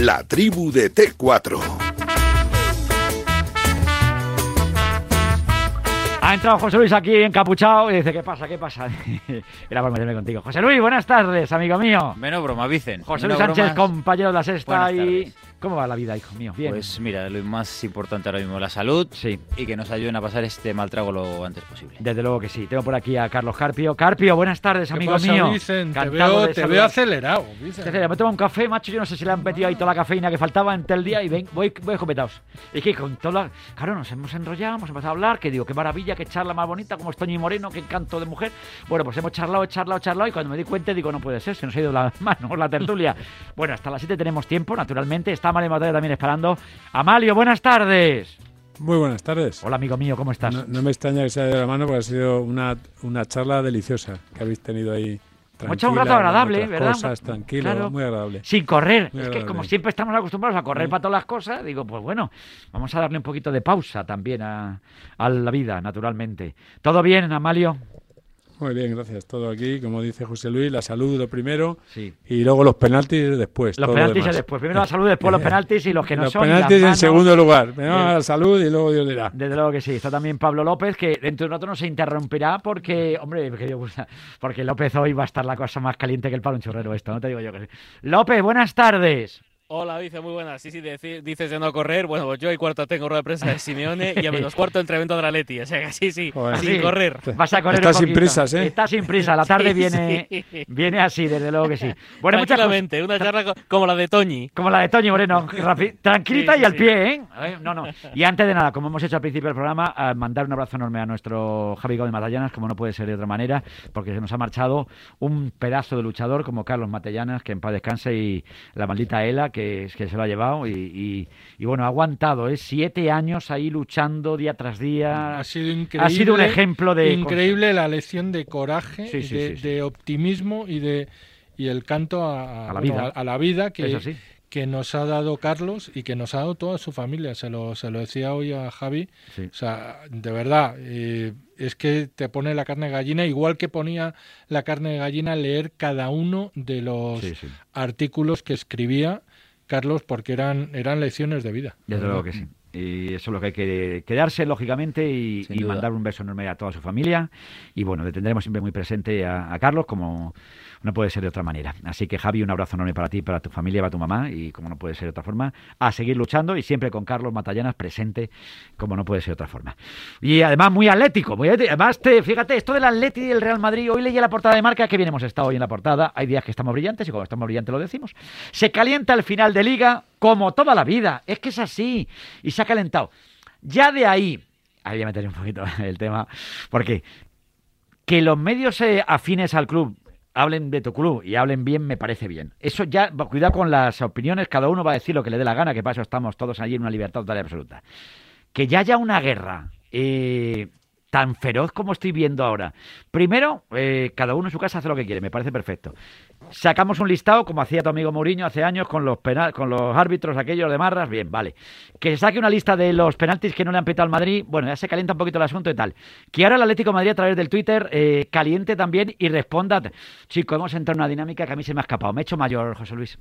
La tribu de T4. Ha entrado José Luis aquí encapuchado y dice, ¿qué pasa? ¿Qué pasa? Era por meterme contigo. José Luis, buenas tardes, amigo mío. Menos broma, Vicen. José Menos Luis Sánchez, bromas. compañero de la sexta Buenas y... tardes. ¿Cómo va la vida, hijo mío? Bien. Pues mira, lo más importante ahora mismo, la salud Sí. y que nos ayuden a pasar este mal trago lo antes posible. Desde luego que sí. Tengo por aquí a Carlos Carpio. Carpio, buenas tardes, ¿Qué amigo pasa, mío. Vicen? Te veo, te veo acelerado, Vicen. Te me tomo un café, macho. Yo no sé si le han metido ahí toda la cafeína que faltaba en el día y ven, voy, voy escopetados. Es que con toda la... Claro, nos hemos enrollado, hemos empezado a hablar, que digo, qué maravilla, qué charla más bonita, como es Toño y Moreno, qué encanto de mujer. Bueno, pues hemos charlado, charlado, charlado y cuando me di cuenta digo, no puede ser, se nos ha ido la mano, la tertulia. bueno, hasta las 7 tenemos tiempo, naturalmente. Está Mateo también esperando. Amalio, buenas tardes. Muy buenas tardes. Hola, amigo mío, ¿cómo estás? No, no me extraña que se haya ido la mano porque ha sido una, una charla deliciosa que habéis tenido ahí. Hemos echado un rato agradable, ¿verdad? Cosas, tranquilo, Claro. muy agradable. Sin correr. Muy es que como siempre estamos acostumbrados a correr Sí. para todas las cosas, digo, pues bueno, vamos a darle un poquito de pausa también a, a la vida, naturalmente. ¿Todo bien, Amalio? Muy bien, gracias. Todo aquí, como dice José Luis, la salud lo primero Sí. y luego los penaltis después. Los todo penaltis después. Primero la salud, después los penaltis y los que no los son. y penaltis en segundo lugar. Primero Bien. la salud y luego Dios dirá. Desde luego que sí. Está también Pablo López, que dentro de un rato no se interrumpirá porque, hombre, que Dios gusta, porque López hoy va a estar la cosa más caliente que el palo un chorrero esto, no te digo yo que sí. López, buenas tardes. Hola, dice, muy buenas. Sí, sí, dices de no correr. Bueno, pues yo y cuarto tengo rueda de prensa de Simeone y a menos cuarto entrevento de la Leti. O sea que sí, sí, Joder. sin Sí. correr. Vas a correr Estás sin prisas, ¿eh? Está sin prisa. La tarde Sí, viene, sí. viene así, desde luego que sí. Bueno, muchas. Tranquilamente, una charla co- como la de Toñi. Como la de Toño Moreno, tranquilita Sí, sí, y al pie, ¿eh? No, no. Y antes de nada, como hemos hecho al principio del programa, a mandar un abrazo enorme a nuestro Javi Gómez Matallanas, como no puede ser de otra manera, porque se nos ha marchado un pedazo de luchador como Carlos Matallanas, que en paz descanse, y la maldita Ela, que, que se lo ha llevado, y, y- y bueno, ha aguantado, ¿eh? Siete años ahí luchando día tras día. Ha sido increíble. Ha sido un ejemplo de... Increíble la lección de coraje, Sí, y sí, de, sí, sí. de optimismo y de y el canto a, A la bueno, vida. a, a la vida que, que nos ha dado Carlos y que nos ha dado toda su familia. Se lo, se lo decía hoy a Javi. Sí. O sea, de verdad, eh, es que te pone la carne de gallina, igual que ponía la carne de gallina leer cada uno de los Sí, sí. artículos que escribía Carlos, porque eran, eran lecciones de vida. Desde luego que sí. Y eso es lo que hay que quedarse, lógicamente, y, mandar un beso enorme a toda su familia. Y bueno, le tendremos siempre muy presente a, a Carlos, como no puede ser de otra manera. Así que, Javi, un abrazo enorme para ti, para tu familia, para tu mamá, y como no puede ser de otra forma, a seguir luchando y siempre con Carlos Matallanas presente, como no puede ser de otra forma. Y además, muy atlético. Muy atlético. Además, te, fíjate, esto del Atleti y del Real Madrid, hoy leía la portada de marca, que bien hemos estado hoy en la portada. Hay días que estamos brillantes y cuando estamos brillantes lo decimos. Se calienta el final de liga como toda la vida. Es que es así. Y se ha calentado. Ya de ahí, ahí voy a meter un poquito el tema, porque que los medios eh, afines al club hablen de tu club y hablen bien me parece bien. Eso ya, cuidado con las opiniones, cada uno va a decir lo que le dé la gana, que para eso estamos todos allí en una libertad total y absoluta. Que ya haya una guerra eh, tan feroz como estoy viendo ahora. Primero, eh, cada uno en su casa hace lo que quiere, me parece perfecto. Sacamos un listado, como hacía tu amigo Mourinho hace años, con los penal, con los árbitros aquellos de marras, bien, vale. Que saque una lista de los penaltis que no le han pitado al Madrid, bueno, ya se calienta un poquito el asunto y tal. Que ahora el Atlético de Madrid a través del Twitter eh, caliente también y responda, chico, hemos entrado en una dinámica que a mí se me ha escapado. Me he hecho mayor, José Luis.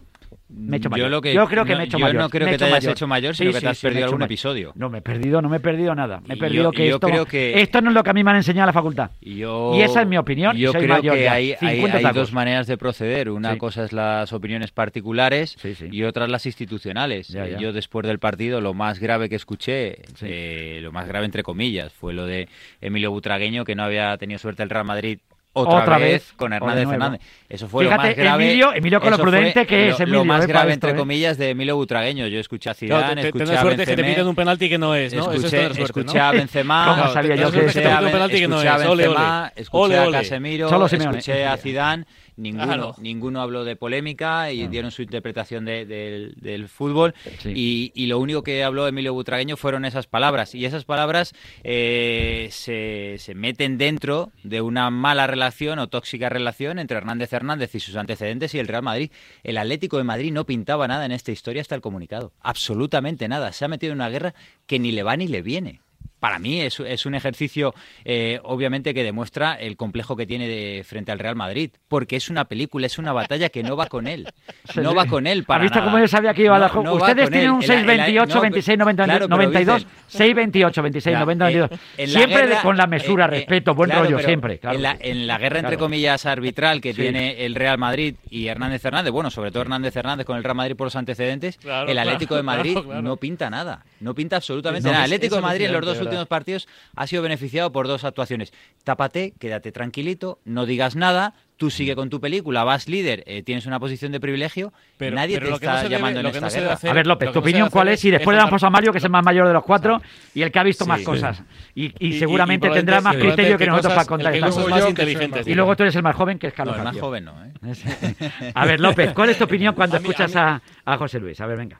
Me he hecho mayor. Yo, lo que, creo que no, me he hecho yo mayor. no creo me que te hayas mayor. hecho mayor, Sí, sino que sí, te has sí, me he perdido algún mayor. episodio. No, me he perdido, no me he perdido nada. Me he perdido yo- que, yo esto, creo que- esto no es lo que a mí me han enseñado en la facultad. Y, yo- esa es mi opinión, Yo soy creo mayor que ya, hay, hay- 50 hay dos maneras de proceder. Una Sí. cosa es las opiniones particulares Sí, sí. y otras las institucionales. Ya, ya. Yo después del partido lo más grave que escuché, eh, lo más grave entre comillas, fue lo de Emilio Butragueño, que no había tenido suerte el Real Madrid. Otra, Otra vez, vez, con Hernández. Fernández. Eso fue Fíjate, lo más grave. Emilio- Emilio con lo eso fue prudente que es lo- Emilio, Lo más para grave, esto, entre eh. comillas, de Emilio Butragueño. Yo escuché a Claro, Zidane, te- te- escuché a suerte que te Benzema, piten un penalti que no es, ¿no? Eso es Escuché, tener suerte, escuché ¿no? a Benzema, ¿Cómo sabía yo que escuché a, Un penalti que no escuché a Benzema, escuché. Casemiro, escuché a Zidane, ninguno, Claro. ninguno habló de polémica y dieron su interpretación de- del- del fútbol Sí. y, y lo único que habló Emilio Butragueño fueron esas palabras y esas palabras eh, se, se meten dentro de una mala relación o tóxica relación entre Hernández Hernández y sus antecedentes y el Real Madrid. El Atlético de Madrid no pintaba nada en esta historia hasta el comunicado, absolutamente nada. Se ha metido en una guerra que ni le va ni le viene. Para mí es, es un ejercicio, eh, obviamente, que demuestra el complejo que tiene de, frente al Real Madrid. Porque es una película, es una batalla que no va con él. No va con él para ¿Has visto nada. cómo yo sabía que iba a la No, Ustedes tienen él. un En la- en la- 628, no, 26, 90, claro, pero 92, dicen- 628, 26, Ya, 90, eh, 92. en la Siempre guerra- con la mesura, eh, eh, respeto, buen claro, rollo, pero siempre. Claro. en, la, en la guerra, entre Claro. comillas, arbitral que Sí. tiene el Real Madrid y Hernández Hernández, bueno, sobre todo Hernández Hernández con el Real Madrid por los antecedentes, Claro, el Atlético claro, de Madrid claro, claro. no pinta nada. No pinta absolutamente No, nada. El Atlético de Madrid en los dos últimos partidos ha sido beneficiado por dos actuaciones. Tápate, quédate tranquilito, no digas nada. Tú sigue con tu película, vas líder, eh, tienes una posición de privilegio, Pero- nadie pero te lo que no está debe- llamando en esta no guerra. hacer- A ver, López, tu opinión cuál es? Y después le damos a Mario, que es el más mayor de los cuatro y el que ha visto más cosas. Y, y Y- y- seguramente y tendrá más criterio que nosotros cosas- para contar estas cosas. Y luego tú eres el más joven, que es No, Carlos el más joven no, ¿eh? A ver, López, ¿cuál es tu opinión cuando A mí- escuchas a a, a José Luis? A ver, venga.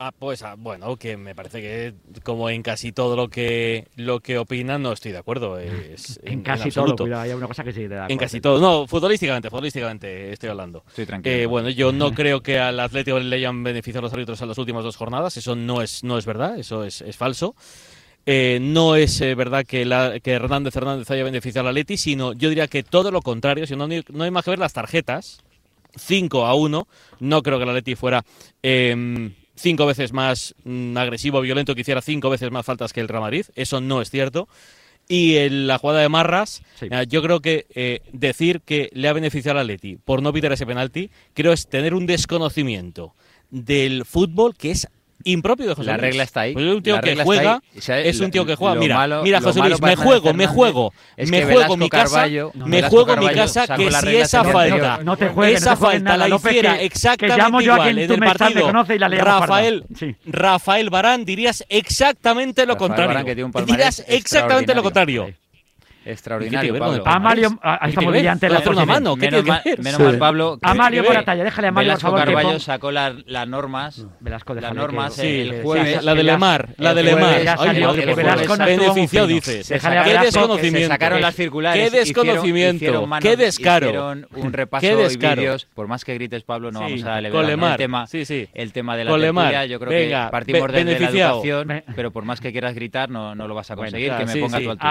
Ah, pues ah, bueno, que me parece que como en casi todo lo que lo que opinan no estoy de acuerdo. Es, En, casi todo, cuidado, hay una cosa que sí te da. En casi todo. No, futbolísticamente, futbolísticamente estoy hablando. Estoy tranquilo. Eh, bueno, yo no creo que al Atlético le hayan beneficiado los árbitros en las últimas dos jornadas. Eso no es, no es verdad, eso es, es falso. Eh, no es eh, verdad que, la, que Hernández Hernández haya beneficiado al Atleti, sino yo diría que todo lo contrario. Si no, no hay más que ver las tarjetas. 5 a 1. No creo que el Atleti fuera eh, cinco veces más mm, agresivo, violento, que hiciera cinco veces más faltas que el Real Madrid. Eso no es cierto. Y en la jugada de Marras, Sí. eh, yo creo que eh, decir que le ha beneficiado al Atleti por no pitar ese penalti, creo es tener un desconocimiento del fútbol que es impropio de José La Luis. regla está ahí. Pues es un tío La que juega, es un tío que juega. Mira, malo- mira, lo José Luis, me juego, me juego, es me juego mi casa, me juego mi casa que si esa falta, anterior. No te juegues, esa falta nada, la López, hiciera exactamente igual en el partido la. Rafael, Sí. Rafael Barán dirías exactamente lo Rafael contrario. Barán, que tiene un palmarés dirías exactamente lo contrario. Extraordinario, ¿Qué tiene que ver con Pablo. el palmarés? Amalio, ah, ¿Qué estamos las hacer una dos mano, ¿qué menos mal, menos mal, Pablo. que- Amalio que por ve. la talla, déjale a por Velasco favor, que Carballo sacó la- las normas. Velasco, las normas el jueves. la de Lemar, la de Lemar. ya por Velasco favor. fino. dices. A Qué desconocimiento. Sacaron las circulares. Qué desconocimiento. Qué descaro. Un repaso y vídeos. Por más que grites, Pablo, no vamos a darle con el tema. Sí, sí. El tema de la tertulia, yo creo que partimos desde la educación, pero por más que quieras gritar, no, lo vas a conseguir, que me ponga a tu altura.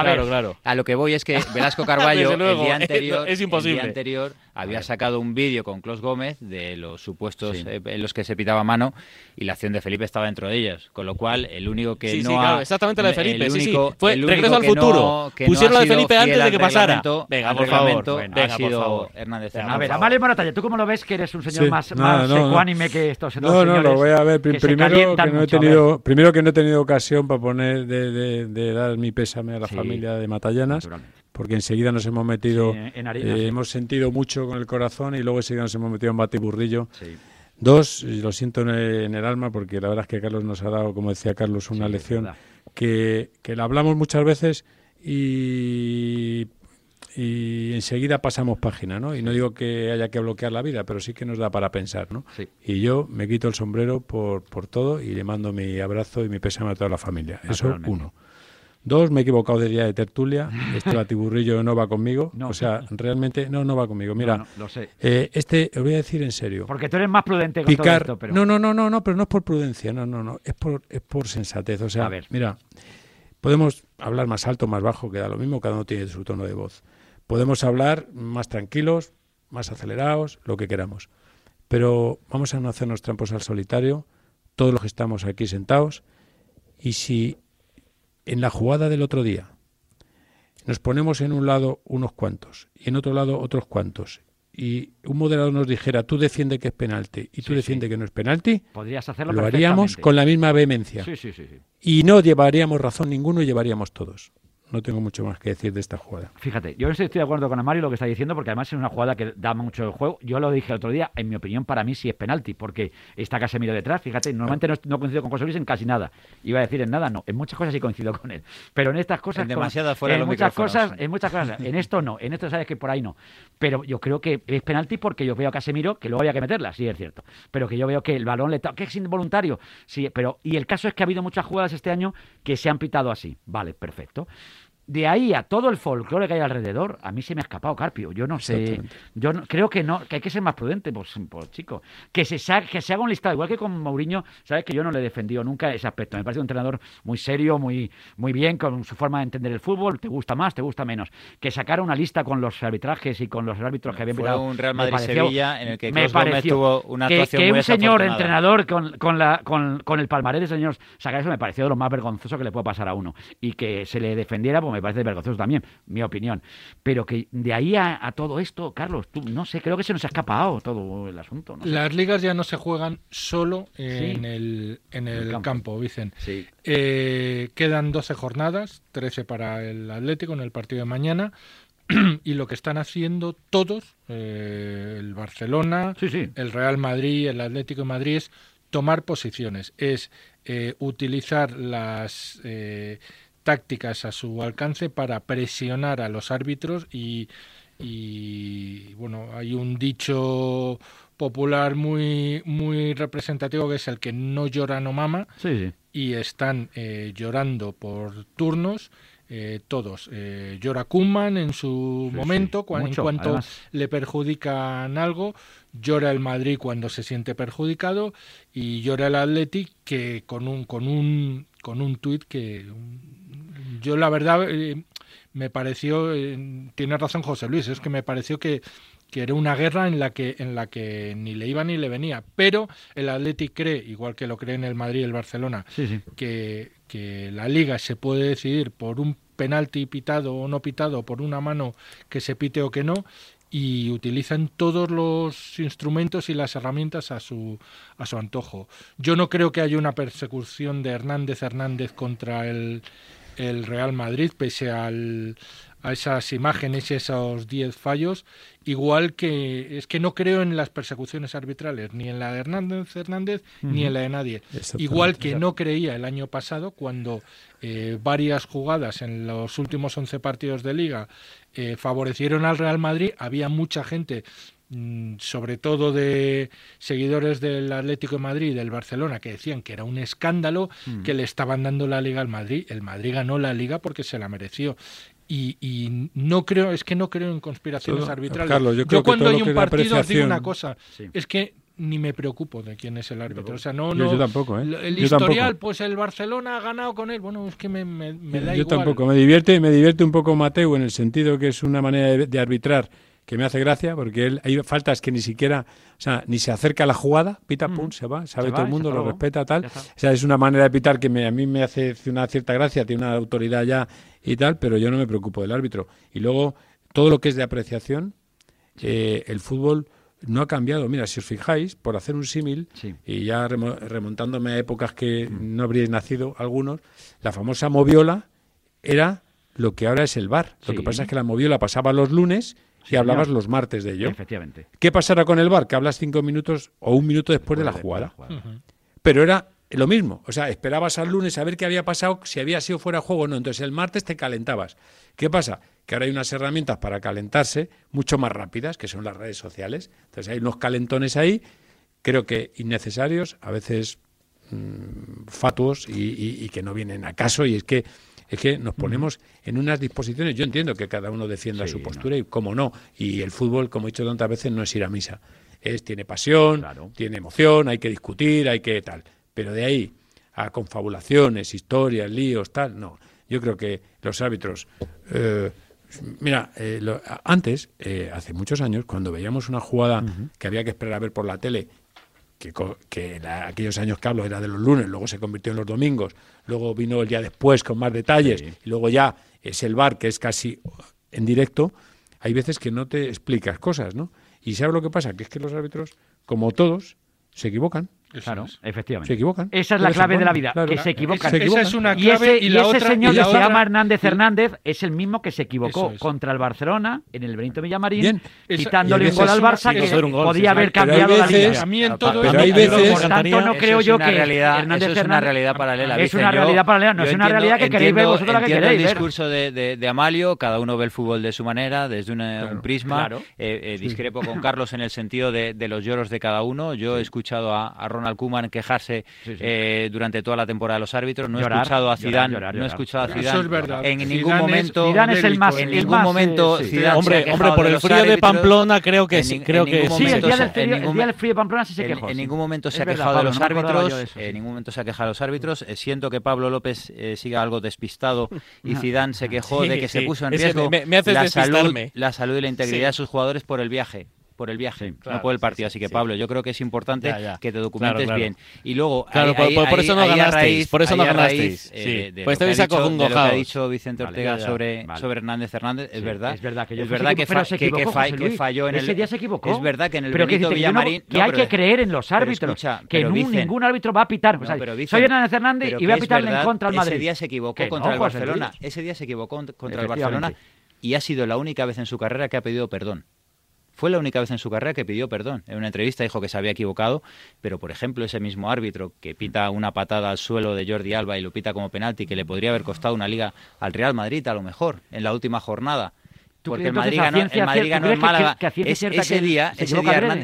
A. A lo que voy es que Velasco Carballo, luego, el día anterior, es imposible. el día anterior había sacado un vídeo con Clos Gómez de los supuestos Sí. eh, en los que se pitaba mano y la acción de Felipe estaba dentro de ellos. Con lo cual, el único que Sí, no sí, ha- claro, exactamente la de Felipe, el sí, sí. único- Fue el único regreso al que no- futuro. que no Pusieron la de Felipe antes de que pasara. Venga, por favor. reglamento Venga, ha por sido favor. Hernández Venga, A ver, por Amalio Moratalla, ¿tú cómo lo ves que eres un señor Sí, más, más no, no. ecuánime que estos dos No, no, lo voy a ver. Primero que no he tenido, primero que no he tenido ocasión para poner de, de- de dar mi pésame a la Sí, familia de Matallanas. Porque enseguida nos hemos metido, Sí, en harina, eh, sí. hemos sentido mucho con el corazón y luego enseguida nos hemos metido en batiburrillo. Sí. Dos, y lo siento en el, en el alma porque la verdad es que Carlos nos ha dado, como decía Carlos, una lección que, que la hablamos muchas veces y, y enseguida pasamos página, ¿no? Y no digo que haya que bloquear la vida, pero sí que nos da para pensar, ¿no? Sí. Y yo me quito el sombrero por, por todo y le mando mi abrazo y mi pésame a toda la familia. Eso, uno. Dos, me he equivocado de día de tertulia. Este batiburrillo no va conmigo. No. O sea, realmente no, no va conmigo. Mira, No, lo sé. eh, este, os voy a decir en serio Porque tú eres más prudente con todo picar. esto, pero... No, no, no, no, no, pero no es por prudencia, no, no, no, es por, es por sensatez. O sea, A ver. mira, podemos hablar más alto, más bajo, que da lo mismo, cada uno tiene su tono de voz. Podemos hablar más tranquilos, más acelerados, lo que queramos. Pero vamos a no hacernos trampos al solitario, todos los que estamos aquí sentados, y si en la jugada del otro día nos ponemos en un lado unos cuantos y en otro lado otros cuantos, y un moderador nos dijera, tú defiende que es penalti y tú Sí, defiende sí. que no es penalti, Podrías hacerlo lo haríamos con la misma vehemencia. Sí. Y no llevaríamos razón ninguno y llevaríamos todos. No tengo mucho más que decir de esta jugada. Fíjate, yo no estoy de acuerdo con Amario lo que está diciendo, porque además es una jugada que da mucho el juego. Yo lo dije el otro día, en mi opinión, para mí sí es penalti, porque está Casemiro detrás. Fíjate, normalmente no, no coincido con José Luis en casi nada. Iba a decir en nada, no. En muchas cosas sí coincido con él. Pero en estas cosas. En demasiado fuera en los muchas cosas, En muchas cosas. En esto no. En esto sabes que por ahí no. Pero yo creo que es penalti porque yo veo a Casemiro que luego había que meterla, sí es cierto. Pero que yo veo que el balón le toca, que es involuntario. Sí, pero. Y el caso es que ha habido muchas jugadas este año que se han pitado así. Vale, perfecto. De ahí a todo el folclore que hay alrededor, a mí se me ha escapado Carpio. Yo no sé, yo no- creo que no, que hay que ser más prudente, pues, pues chico, que se que se haga un listado, igual que con Mourinho, sabes que yo no le he defendido nunca ese aspecto. Me parece un entrenador muy serio, muy, muy bien, con su forma de entender el fútbol, te gusta más, te gusta menos. Que sacara una lista con los arbitrajes y con los árbitros que habían Fue pitado, un Real Madrid-Sevilla en el que me pareció tuvo una que, actuación que muy un señor entrenador con, con, la, con, con el palmarés del señor sacar eso me pareció de lo más vergonzoso que le puede pasar a uno. Y que se le defendiera, pues me parece vergonzoso también, mi opinión. Pero que de ahí a, a todo esto, Carlos, tú, no sé, creo que se nos ha escapado todo el asunto. No sé. Las ligas ya no se juegan solo en Sí. el, en el, el campo. campo. Vicen. Sí. Eh, quedan 12 jornadas, 13 para el Atlético en el partido de mañana. y lo que están haciendo todos, eh, el Barcelona, Sí, sí. el Real Madrid, el Atlético de Madrid, es tomar posiciones, es eh, utilizar las eh, tácticas a su alcance para presionar a los árbitros y, y, bueno, hay un dicho popular muy, muy representativo que es el que no llora no mama Sí, sí. y están eh, llorando por turnos eh, todos. Eh, llora Koeman en su Sí, momento, sí, cua- en cuanto además. le perjudican algo, llora el Madrid cuando se siente perjudicado y llora el Athletic que con un con un con un tuit que yo la verdad eh, me pareció eh, tiene razón José Luis, es que me pareció que que era una guerra en la que en la que ni le iba ni le venía, pero el Athletic cree, igual que lo creen el Madrid y el Barcelona, Sí, sí. que, que la liga se puede decidir por un penalti pitado o no pitado, por una mano que se pite o que no, y utilizan todos los instrumentos y las herramientas a su, a su antojo. Yo no creo que haya una persecución de Hernández Hernández contra el, el Real Madrid, pese al, a esas imágenes y esos 10 fallos, igual que es que no creo en las persecuciones arbitrales, ni en la de Hernández Hernández, ni en la de nadie. Igual que no creía el año pasado cuando eh, varias jugadas en los últimos 11 partidos de liga eh, favorecieron al Real Madrid, había mucha gente sobre todo de seguidores del Atlético de Madrid y del Barcelona que decían que era un escándalo que le estaban dando la liga al Madrid. El Madrid ganó la liga porque se la mereció. Y, y no creo, es que no creo en conspiraciones Todo- arbitrales. Carlos, yo creo que cuando hay un partido os digo una cosa, Sí. es que ni me preocupo de quién es el árbitro. O sea, no, Yo- no, yo tampoco, ¿eh? El Yo historial, tampoco. pues el Barcelona ha ganado con él. Bueno, es que me, me- me da Yo igual. tampoco. Me divierte, me divierte un poco Mateo en el sentido que es una manera de, de arbitrar que me hace gracia, porque él hay faltas que ni siquiera, o sea, ni se acerca a la jugada, pita, pum, se va, sabe Se todo va, el mundo, lo respeta, tal. O sea, es una manera de pitar que me- a mí me hace una cierta gracia, tiene una autoridad ya y tal, pero yo no me preocupo del árbitro. Y luego, todo lo que es de apreciación, eh, el fútbol no ha cambiado. Mira, si os fijáis, por hacer un símil, Sí. y ya remo- remontándome a épocas que no habríais nacido algunos, la famosa moviola era lo que ahora es el bar. Lo Sí. que pasa es que la moviola pasaba los lunes y Sí, hablabas señor. los martes de ello. Efectivamente. ¿Qué pasará con el bar? Que hablas cinco minutos o un minuto después de la jugada. Pero era lo mismo. O sea, esperabas al lunes a ver qué había pasado, si había sido fuera de juego o no. Entonces el martes te calentabas. ¿Qué pasa? Que ahora hay unas herramientas para calentarse mucho más rápidas, que son las redes sociales. Entonces hay unos calentones ahí, creo que innecesarios, a veces mm, fatuos y, y- y que no vienen a caso. Y es que es que nos ponemos en unas disposiciones. Yo entiendo que cada uno defienda Sí, su no. postura y cómo no. Y el fútbol, como he dicho tantas veces, no es ir a misa. Es, tiene pasión, Claro. tiene emoción, hay que discutir, hay que tal. Pero de ahí a confabulaciones, historias, líos, tal, no. Yo creo que los árbitros. eh, mira, eh, lo- antes, eh, hace muchos años, cuando veíamos una jugada que había que esperar a ver por la tele, que, que en aquellos años que hablo era de los lunes, luego se convirtió en los domingos, luego vino el día después con más detalles, Sí. y luego ya es el bar, que es casi en directo, hay veces que no te explicas cosas, ¿no? Y ¿sabes lo que pasa? Que es que los árbitros, como todos, se equivocan. Claro, efectivamente. Se equivocan. Esa es la clave de la vida, claro. que se equivocan. Se Esa equivocan. es una Y clave ese, y la ese otra señor y que la se otra- llama Hernández y- Hernández es el mismo que se equivocó es. contra el Barcelona en el Benito Villamarín, Bien. Esa- quitándole y un gol al Barça que gol, podía sí, haber cambiado la liga. A mí en todo pero hay veces- Por tanto, no creo es yo que realidad, Hernández eso es una realidad paralela. Es una realidad paralela, no es una realidad que queréis ver vosotros la que entiendo queréis el discurso de, Amalio, cada uno ve el fútbol de su manera, desde un prisma. Eh, eh, discrepo con Carlos en el sentido de, de los lloros de cada uno. Yo he escuchado a, Ronald Koeman quejarse. Eh, durante toda la temporada de los árbitros. No llorar, he escuchado a Zidane, no he escuchado a Zidane. Eso es verdad. En ningún momento, es, Zidane es el más, en ningún momento, hombre, se ha hombre, por el frío de Pamplona creo que en, creo que sí. En, ningún momento se ha quejado de los árbitros. En ningún momento se ha quejado de los árbitros. Siento que Pablo López eh, siga algo despistado y Zidane se quejó de que se puso en riesgo la salud y la integridad de sus jugadores por el viaje por el viaje, sí, claro, no por el partido. Sí, Así que, sí, Pablo, yo creo que es importante ya, ya. que te documentes claro, claro. bien. Y luego, claro, por, por, eso no ganasteis. Raíz, por eso no ganasteis. Eh, de pues estáis acongojados. Lo que ha dicho Vicente Ortega vale, ya, sobre, vale. sobre Hernández Hernández, es verdad. Es verdad que, yo es verdad que, fa que, fa que, falló en ese el. Ese día se equivocó. Es verdad que en el pero Benito Villamarín. Que, no, hay que creer en los árbitros. que ningún árbitro va a pitar. Soy Hernández Hernández y voy a pitarle en contra al Madrid. Ese día se equivocó contra el Barcelona. Ese día se equivocó contra el Barcelona y ha sido la única vez en su carrera que ha pedido perdón. Fue la única vez en su carrera que pidió perdón. En una entrevista dijo que se había equivocado, pero por ejemplo ese mismo árbitro que pita una patada al suelo de Jordi Alba y lo pita como penalti, que le podría haber costado una liga al Real Madrid a lo mejor en la última jornada, porque el Madrid ganó, en Málaga. Que ese día,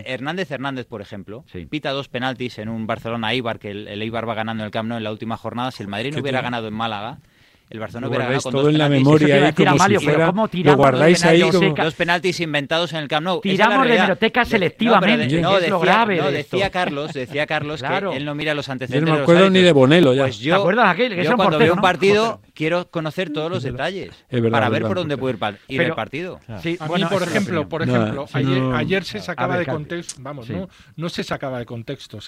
Hernández, Hernández, por ejemplo, pita dos penaltis en un Barcelona-Eibar, que el, el, Eibar va ganando en el Camp Nou en la última jornada. Si el Madrid no hubiera ganado en Málaga, el Barcelona hubiera ganado con todo en la memoria ahí ¿cómo lo guardáis ahí como... penaltis inventados en el Camp Tiramos de biblioteca selectivamente, no, decía, Carlos, decía Carlos que él no mira los antecedentes. Yo no me acuerdo ni de Bonelo ya. Pues yo, ¿Te acuerdas aquel? Que yo cuando veo un partido quiero conocer todos los detalles para ver por dónde puede ir el partido. Sí, a mí, por ejemplo, por ejemplo, ayer se sacaba de contexto, vamos, no se sacaba de contexto,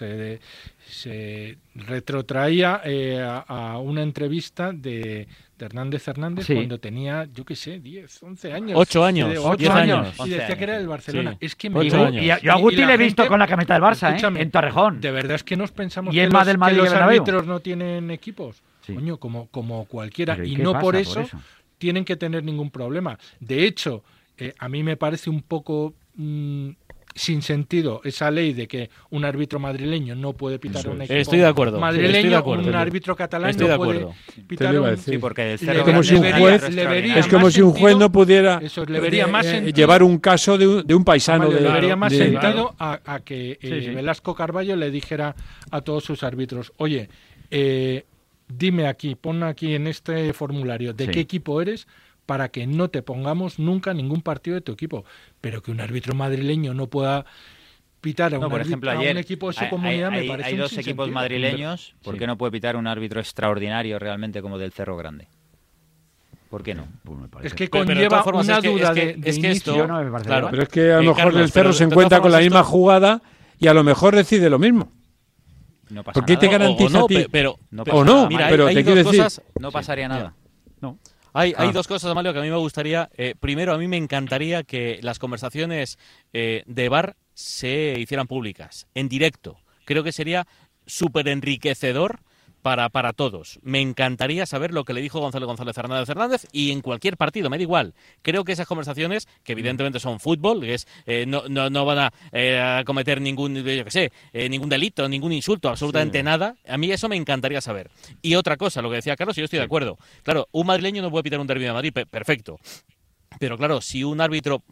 se retrotraía eh, a, una entrevista de, Hernández Hernández cuando tenía, yo qué sé, 10, 11 años. 8 años. De, años. Y decía que era del Barcelona. Es que me digo, y yo a Guti le he visto con la camiseta del Barça, ¿eh? en Torrejón. De verdad es que nos pensamos y que, los, del Madrid que los árbitros no tienen equipos. Coño, como, como cualquiera. Y no por eso, tienen que tener ningún problema. De hecho, eh, a mí me parece un poco... Mmm, sin sentido esa ley de que un árbitro madrileño no puede pitar un equipo estoy de acuerdo, madrileño, un árbitro catalán no puede pitar un... Sí, porque es como si un juez, es como si un juez no pudiera eh, eh, llevar un caso de un, de paisano. De, le vería más de, sentido a, que eh, Velasco Carballo le dijera a todos sus árbitros, oye, eh, dime aquí, pon aquí en este formulario de qué equipo eres para que no te pongamos nunca ningún partido de tu equipo. Pero que un árbitro madrileño no pueda pitar a, un, ejemplo, a un equipo de su comunidad hay, me parece Hay dos equipos madrileños, ¿por qué no puede pitar un árbitro extraordinario realmente como del Cerro Grande? ¿Por qué no? Pues es que conlleva una es que, duda de. Esto, no me claro, pero es que a lo eh, mejor Carlos, el Cerro se encuentra con la misma jugada y a lo mejor decide lo mismo. No pasa Porque te garantiza a ti. Pero, no o no. Mira, pero hay, te hay quiero decir. Cosas, no pasaría nada. No. Hay, ah. dos cosas, Amalio, que a mí me gustaría. Eh, primero, a mí me encantaría que las conversaciones eh, de bar se hicieran públicas, en directo. Creo que sería súper enriquecedor para, para todos. Me encantaría saber lo que le dijo Gonzalo González Hernández Hernández y en cualquier partido, me da igual. Creo que esas conversaciones, que mm. evidentemente son fútbol, que es, eh, no, no, no, van a, eh, cometer ningún, yo que sé, eh, ningún delito, ningún insulto, absolutamente nada, a mí eso me encantaría saber. Y otra cosa, lo que decía Carlos, y yo estoy de acuerdo. Claro, un madrileño no puede pitar un derbi de Madrid, perfecto. Pero claro, si un árbitro,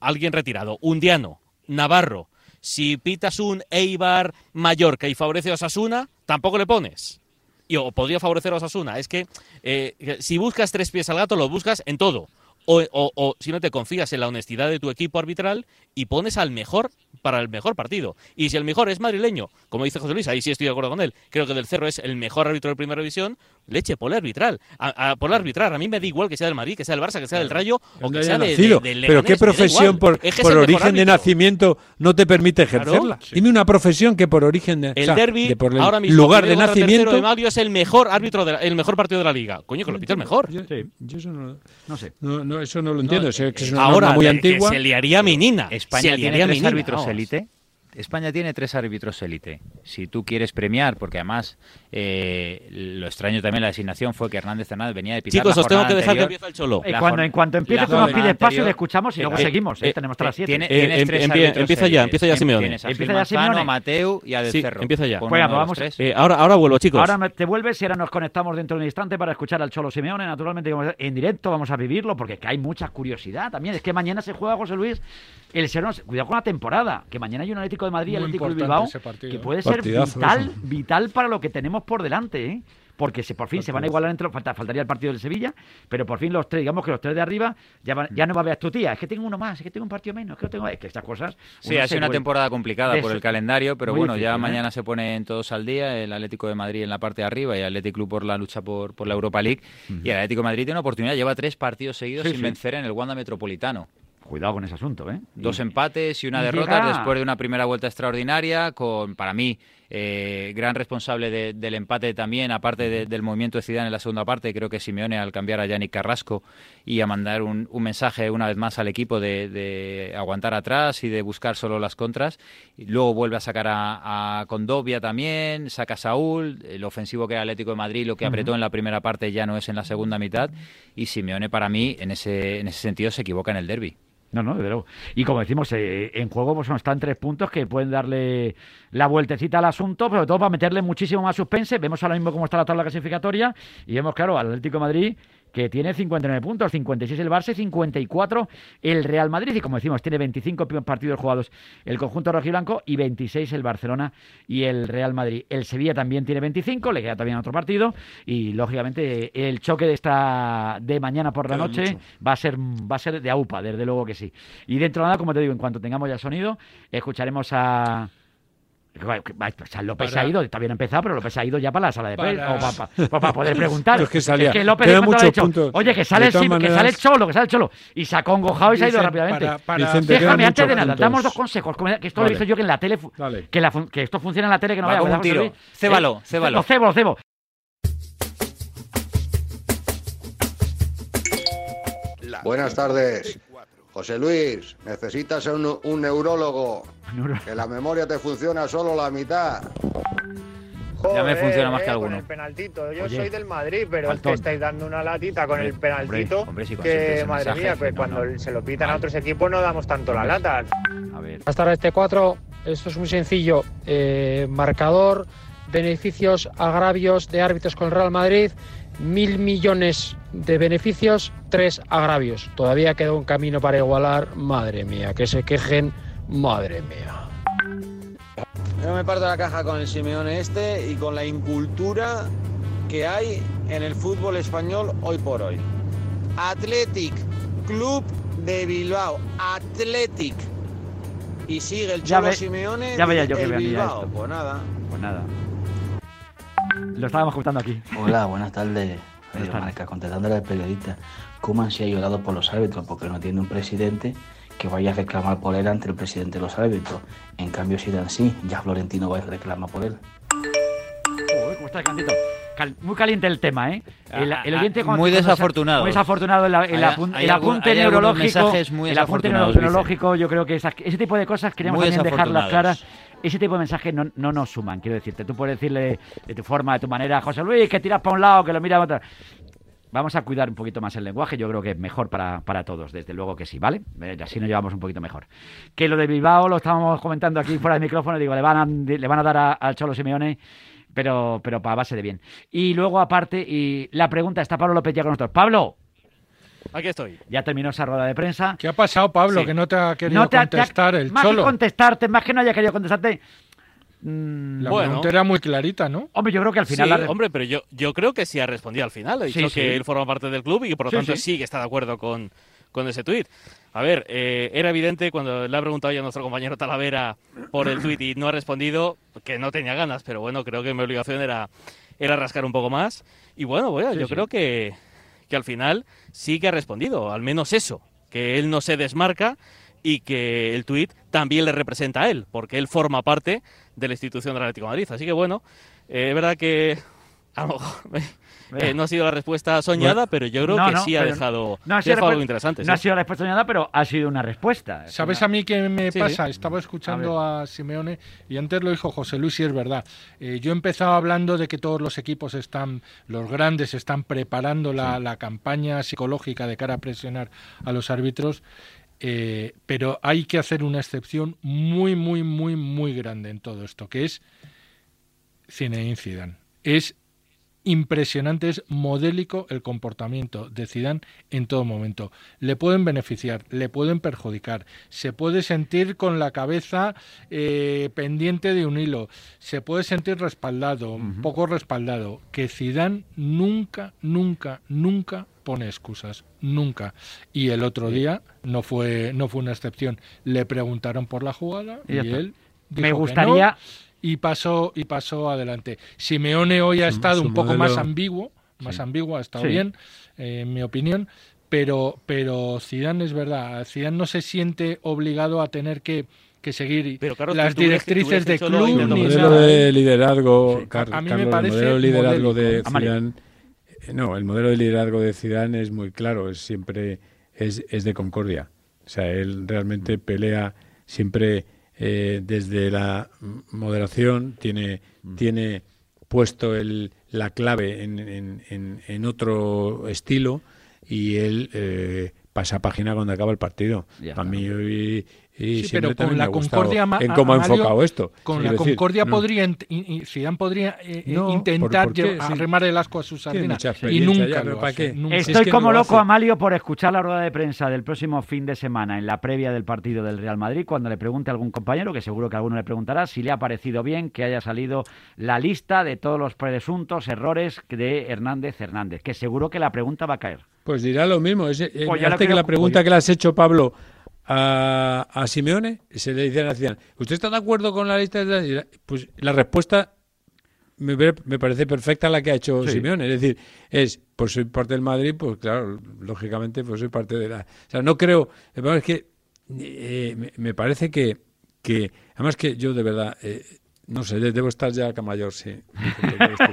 alguien retirado, un diano, Navarro, si pitas un Eibar Mallorca y favorece a Osasuna, tampoco le pones y, o podría favorecer a Osasuna. Es que eh, si buscas tres pies al gato, lo buscas en todo. O, o, o, si no te confías en la honestidad de tu equipo arbitral y pones al mejor para el mejor partido. Y si el mejor es madrileño, como dice José Luis, ahí sí estoy de acuerdo con él, creo que Del Cerro es el mejor árbitro de primera división, leche, por arbitral, a, a, arbitrar. A mí me da igual que sea del Madrid, que sea del Barça, que sea del Rayo o que sea de, de, Pero qué profesión por, por origen de nacimiento no te permite ejercerla. Dime una profesión que por origen de, el o sea, de por el ahora mismo, lugar de nacimiento de Mario es el mejor árbitro, la, el mejor partido de la liga. Coño, que lo pita el mejor. No, sé. No, no, eso no lo entiendo. Es, eh, ahora muy eh, antigua. se liaría menina. España se liaría tiene tres árbitros élite. España tiene tres árbitros élite. Si tú quieres premiar, porque además eh, lo extraño también la designación fue que Hernández Hernández venía de pitar Chicos, os tengo que dejar que empiece el cholo. Eh, cuando, en cuanto empiece, tú nos pides paso y le escuchamos y luego eh, eh, seguimos. tenemos hasta las 7. Em, empieza ya, empieza ya Simeone. Empieza ya Simeone. A y a empieza ya. Pues vamos. ahora, ahora vuelvo, chicos. Ahora te vuelves y ahora nos conectamos dentro de un instante para escuchar al Cholo Simeone. Naturalmente, en directo vamos a vivirlo porque hay mucha curiosidad también. Es que mañana se juega, José Luis, el Serón. Cuidado con la temporada, que mañana hay un Atlético Atlético de Madrid y Muy Atlético de Bilbao, que ¿eh? puede ser Partidazo vital, eso. vital para lo que tenemos por delante, ¿eh? Porque se, por fin se van a igualar entre los, falta- faltaría el partido del Sevilla, pero por fin los tres, digamos que los tres de arriba ya, van- ya no va a ver tu tía, es que tengo uno más, es que tengo un partido menos, es que no tengo, es que estas cosas. Sí, ha sido una temporada complicada por el calendario, pero muy bueno, ya ¿eh? mañana se ponen todos al día, el Atlético de Madrid en la parte de arriba y el Atlético Club por la lucha por, por la Europa League. Y el Atlético de Madrid tiene una oportunidad, lleva tres partidos seguidos Sí, sin sí. vencer en el Wanda Metropolitano. Cuidado con ese asunto, ¿eh? Dos empates y una derrota llega- después de una primera vuelta extraordinaria, con para mí eh, gran responsable de- del empate también, aparte de- del movimiento de Zidane en la segunda parte, creo que Simeone al cambiar a Yannick Carrasco y a mandar un, un mensaje una vez más al equipo de, de aguantar atrás y de buscar solo las contras. Y luego vuelve a sacar a, a Condovia también, saca a Saúl, el ofensivo que era Atlético de Madrid, lo que apretó en la primera parte ya no es en la segunda mitad y Simeone para mí en ese, en ese sentido se equivoca en el derby. No, no, desde luego. Y como decimos, eh, en juego pues, están tres puntos que pueden darle la vueltecita al asunto, pero todo para meterle muchísimo más suspense. Vemos ahora mismo cómo está la tabla clasificatoria y vemos, claro, al Atlético Madrid que tiene 59 puntos, 56 el Barça y 54 el Real Madrid. Y como decimos, tiene 25 pi- partidos jugados el conjunto rojiblanco y 26 el Barcelona y el Real Madrid. El Sevilla también tiene 25, le queda también otro partido y lógicamente el choque de esta de mañana por la noche mucho. va a ser va a ser de AUPA, desde luego que sí. Y dentro de nada, como te digo, en cuanto tengamos ya sonido, escucharemos a o sea, López Para- ha ido, todavía no ha empezado, pero López ha ido ya para la sala de prensa, Para- o para, para- para poder preguntar. Pero es que salía- López de pronto muchos ha dicho, puntos. Oye, que sale, el, Sim- que maneras- sale el cholo, que sale el cholo. Y se ha congojado y se ha ido rápidamente. para- para- Vicente, Déjame, antes de nada, puntos. damos dos consejos. Que esto lo he visto yo que en la tele, Dale. que, la que esto funciona en la tele, que no Va vaya José tiro. Luis. Cébalo, Eh, cébalo. Lo cebo, lo cebo. Buenas tardes. José Luis, necesitas un, un neurólogo. Que la memoria te funciona solo la mitad. Ya me Joder, funciona más que eh, alguno. Con el penaltito. Yo Oye, soy del Madrid, pero faltón. es que estáis dando una latita con Hombre, el penaltito. hombre, hombre, que madre mensaje, mía, pues no, cuando no. se lo pitan a otros equipos no damos tanto la lata. A ver. Buenas tardes, T4. Esto es muy sencillo. Eh, marcador, beneficios, agravios de árbitros con el Real Madrid. Mil millones de beneficios, tres agravios. Todavía queda un camino para igualar. Madre mía, que se quejen. Madre mía. Yo me parto la caja con el Simeone este y con la incultura que hay en el fútbol español hoy por hoy. Athletic, Club de Bilbao, Athletic. Y sigue el Ya Cholo ve- Simeone. ya veía yo que venía Bilbao. esto. Pues nada. Pues nada. Lo estábamos contando aquí. Hola, buenas tardes. Marca, contestándole al periodista. Kuman se ha llorado por los árbitros porque no tiene un presidente que vaya a reclamar por él ante el presidente de los árbitros. En cambio, si dan sí, ya Florentino va a reclamar por él. Uy, ¿cómo está el cantito? Cal- muy caliente el tema, ¿eh? El, Ah, el oyente ah, cuando- muy desafortunado. Muy desafortunado el, el Hay- apun- hay el algún- apunte hay algunos neurológico. muy el apunte neurológico, yo creo que esas- ese tipo de cosas queríamos Muy también dejarlas claras. Ese tipo de mensajes no, no nos suman, quiero decirte. Tú puedes decirle de tu forma, de tu manera, José Luis, que tiras para un lado, que lo miras para otro. Vamos a cuidar un poquito más el lenguaje, yo creo que es mejor para, para todos, desde luego que sí, ¿vale? Eh, así nos llevamos un poquito mejor. Que lo de Bilbao lo estábamos comentando aquí fuera del micrófono, digo, le van a, le van a dar al Cholo Simeone, pero, pero para base de bien. Y luego, aparte, y la pregunta está Pablo López ya con nosotros. Pablo, Aquí estoy. ya terminó esa rueda de prensa. ¿Qué ha pasado, Pablo? Sí. Que no te ha querido No te ha- te ha- contestar el más cholo. que contestarte, más que no haya querido contestarte. mm, La Bueno. pregunta era muy clarita, ¿no? hombre, yo creo que al final... sí, la re- hombre, pero yo, yo creo que sí ha respondido al final. Ha dicho Sí, que él forma parte del club y que por lo Sí, tanto sí. sí. que está de acuerdo con, con ese tuit. A ver, eh, era evidente cuando le ha preguntado ya a nuestro compañero Talavera por el tuit y no ha respondido que no tenía ganas, pero bueno, creo que mi obligación era, era rascar un poco más. Y bueno, bueno Sí, yo sí. creo que, que al final sí que ha respondido, al menos eso, que él no se desmarca y que el tuit también le representa a él, porque él forma parte de la institución del Atlético de Madrid. Así que bueno, eh, es verdad que a lo mejor eh, no ha sido la respuesta soñada, pero yo creo No, que no, sí ha dejado, no ha sido dejado algo interesante. No sí. ha sido la respuesta soñada, pero ha sido una respuesta. Es ¿Sabes una- a mí qué me Sí, pasa? sí. Estaba escuchando a, Simeone y antes lo dijo José Luis y es verdad. Eh, yo empezaba hablando de que todos los equipos están, los grandes están preparando la, la campaña psicológica de cara a presionar a los árbitros, eh, pero hay que hacer una excepción muy, muy, muy, muy grande en todo esto, que es Zinedine Zidane. Es impresionante, es modélico el comportamiento de Zidane en todo momento. Le pueden beneficiar, le pueden perjudicar, se puede sentir con la cabeza eh, pendiente de un hilo, se puede sentir respaldado, poco respaldado. Que Zidane nunca, nunca, nunca pone excusas, nunca. Y el otro día no fue no fue una excepción. Le preguntaron por la jugada Y y, él Me dijo que gustaría- no, y pasó y pasó adelante. Simeone hoy ha estado un poco modelo- más ambiguo, más Sí. ambiguo, ha estado Sí. bien, eh, en mi opinión, pero pero Zidane es verdad, Zidane no se siente obligado a tener que que seguir Pero, Carlos, las directrices de club El modelo nada. de liderazgo, Sí. Car- A mí me Carlos, parece el modelo de liderazgo de. Zidane, eh, no, el modelo de liderazgo de Zidane es muy claro, es siempre es, es de concordia. O sea, él realmente pelea siempre eh, desde la moderación, tiene tiene puesto el, la clave en, en- en- en otro estilo y él eh, pasa página cuando acaba el partido. Ya, a mí hoy y Sí, siempre pero con la concordia en cómo ha enfocado esto. Con la decir, concordia no. podría Zidane podría eh, eh, No, intentar ¿por- por qué? lle- Sí. remar el asco a sus sardinas y nunca ya, lo pero ¿para hace, qué? nunca. Es Estoy que como no lo loco, hace. Amalio, por escuchar la rueda de prensa del próximo fin de semana en la previa del partido del Real Madrid, cuando le pregunte a algún compañero, que seguro que alguno le preguntará, si le ha parecido bien que haya salido la lista de todos los presuntos errores de Hernández Hernández, que seguro que la pregunta va a caer. Pues dirá lo mismo. Es, eh, Pues ya hace lo que creo- la pregunta pues- que le has hecho, Pablo, a, a Simeone, se le dice a Zidane, ¿usted está de acuerdo con la lista? de- la- Pues la respuesta me, me parece perfecta la que ha hecho Sí. Simeone. Es decir, es, pues soy parte del Madrid, pues claro, lógicamente, pues soy parte de la... O sea, no creo... Es que eh, me, me parece que, que... Además que yo de verdad... eh, no sé, de- debo estar ya acá mayor, sí.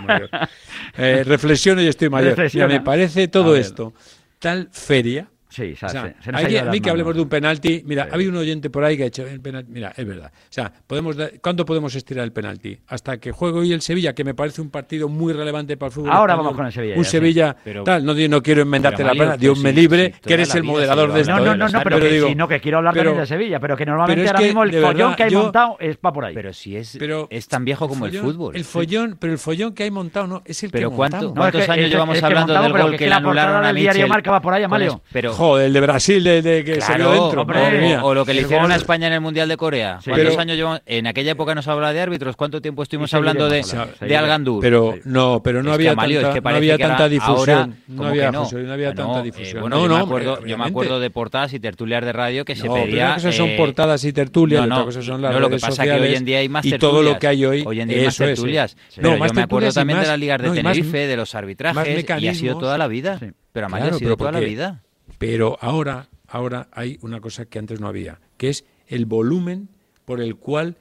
Mayor. Eh, reflexiono y estoy mayor. Mira, me parece todo esto tal feria. Sí, o sea, O sea, se- se nos ha hay a mí que hablemos de un penalti. Mira, había un oyente por ahí que ha hecho el penalti. Mira, es verdad. O sea, podemos dar- ¿cuánto podemos estirar el penalti? Hasta que juegue hoy el Sevilla, que me parece un partido muy relevante para el fútbol. Ahora español. vamos con el Sevilla, Un ya, sí. Sevilla, Pero- tal. No, no quiero enmendarte Pero, la pena. pero Dios me libre, sí, que eres el moderador de esto. No, no, ¿eh? no, no, pero, Pero que digo, si no, que quiero hablar pero- también de Sevilla, pero que normalmente pero es ahora mismo el follón verdad, que hay yo- montado es para por ahí. Pero si es, pero es tan viejo como el fútbol. El follón, pero el follón que hay montado no es el Pero que ¿cuánto- montamos. No, es ¿Cuántos años llevamos hablando del pero gol que le la anularon a? Marca va por ahí, Amalio. Pero, Joder, el de Brasil de, de que Claro, salió dentro. hombre. madre mía. o, o lo que le hicieron a España en el Mundial de Corea. Sí. ¿Cuántos Pero- años llevamos? En aquella época no se hablaba de árbitros. ¿Cuánto tiempo estuvimos hablando de, de. Algandur? Pero no, pero no Es que, había tanta, que no parece había tanta difusión. ahora, no ¿cómo había que no? difusión, no había no, tanta eh, difusión. bueno, no, yo, no, me acuerdo, yo me obviamente. acuerdo de portadas y tertulias de radio que se no, pero pedía. una cosa son eh, portadas y tertulias, no, no, otra cosa son las no, lo que pasa que hoy en día hay más y todo lo tertulias. que hay hoy. Hoy en día hay más eso es, sí. tertulias. No, Pero más yo me acuerdo tertulias y también de las ligas de más- Tenerife, de los arbitrajes, y ha sido toda la vida. Sí. Pero Claro, ha sido pero toda la vida. Pero ahora, ahora hay una cosa que antes no había, que es el volumen por el cual